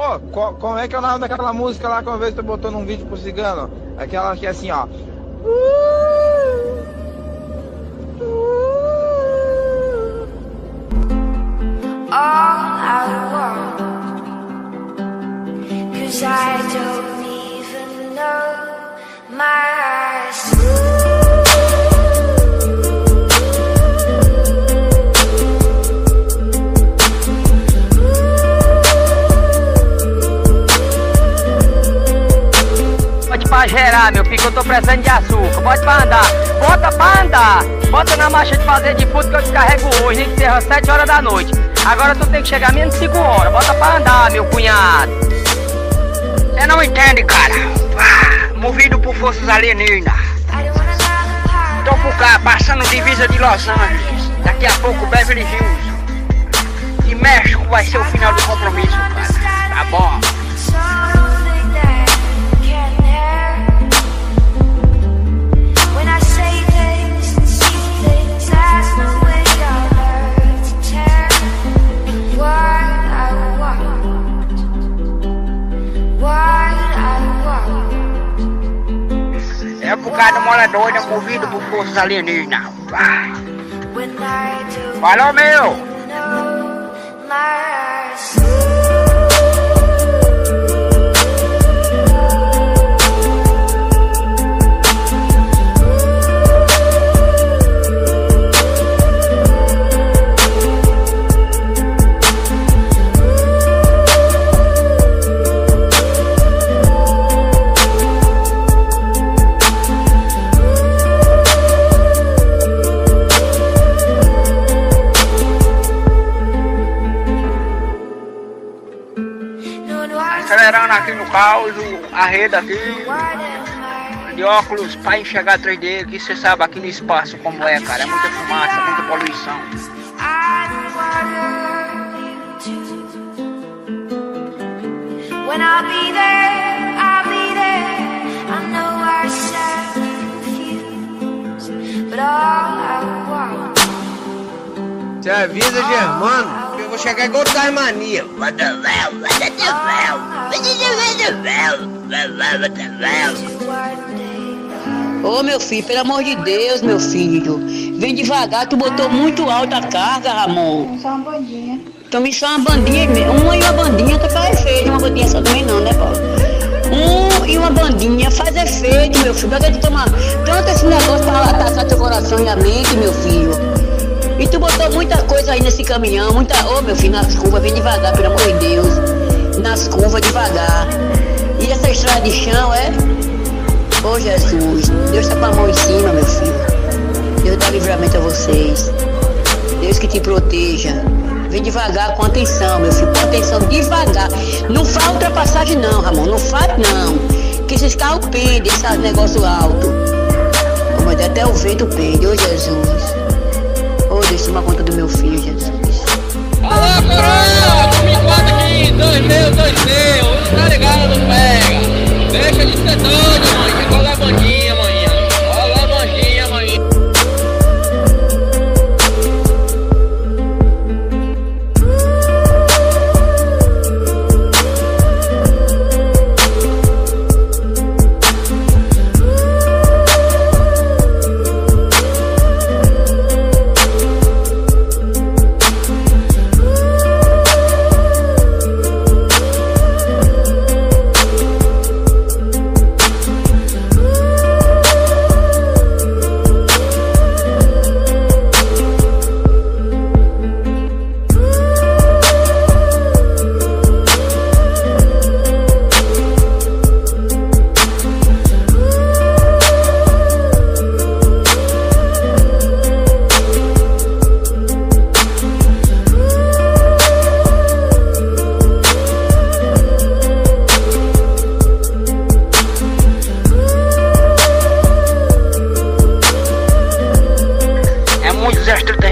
Pô, co- como é que é o nome daquela música lá que uma vez tu botou num vídeo pro cigano? Aquela que é assim, ó. all I want. Cause I don't Gerar, meu que eu tô precisando de açúcar. Bote pra andar. Bota pra andar. Bota na marcha de fazer de fruta que eu descarrego hoje, nem que seja às 7 horas da noite. Agora tu tem que chegar menos de 5 horas. Bota pra andar, meu cunhado. Você não entende, cara. Ah, movido por forças alienígenas. Tô por cá, passando divisa de Los Angeles. Daqui a pouco Beverly Hills. E México vai ser o final do compromisso, cara. Tá bom. É por causa do mola doida, movido por forças alienígenas. When I don't Falou, meu! Acelerando aqui no caos, o- a rede aqui, what de óculos pra enxergar 3D, que você sabe aqui no espaço como é, cara. É muita fumaça, muita poluição. Você avisa, Germano, que eu vou chegar igual Taimania. Ô meu filho, pelo amor de Deus, meu filho. Vem devagar, tu botou muito alta a carga, Ramon. Só uma bandinha. Tome só uma bandinha, uma e uma bandinha, tu faz efeito. Uma bandinha só também não, né, Paulo? Um e uma bandinha faz efeito, meu filho. Pra que tu tomar tanto esse negócio pra atacar teu coração e a mente, meu filho? E tu botou muita coisa aí nesse caminhão, muita. Ô meu filho, nas curvas, vem devagar, pelo amor de Deus. Nas curvas, devagar. E essa estrada de chão, é? Ô Jesus, Deus tá com a mão em cima, meu filho. Deus dá livramento a vocês. Deus que te proteja. Vem devagar, com atenção, meu filho. Com atenção, devagar. Não faz ultrapassagem não, Ramon. Não faz não. Que esses carros pendem, esse negócio alto. Mas até o vento pende, ô Jesus. Ô Deus, toma conta do meu filho, Jesus.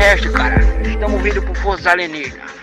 Extraterrestres, cara. Estão movidos por forças alienígenas.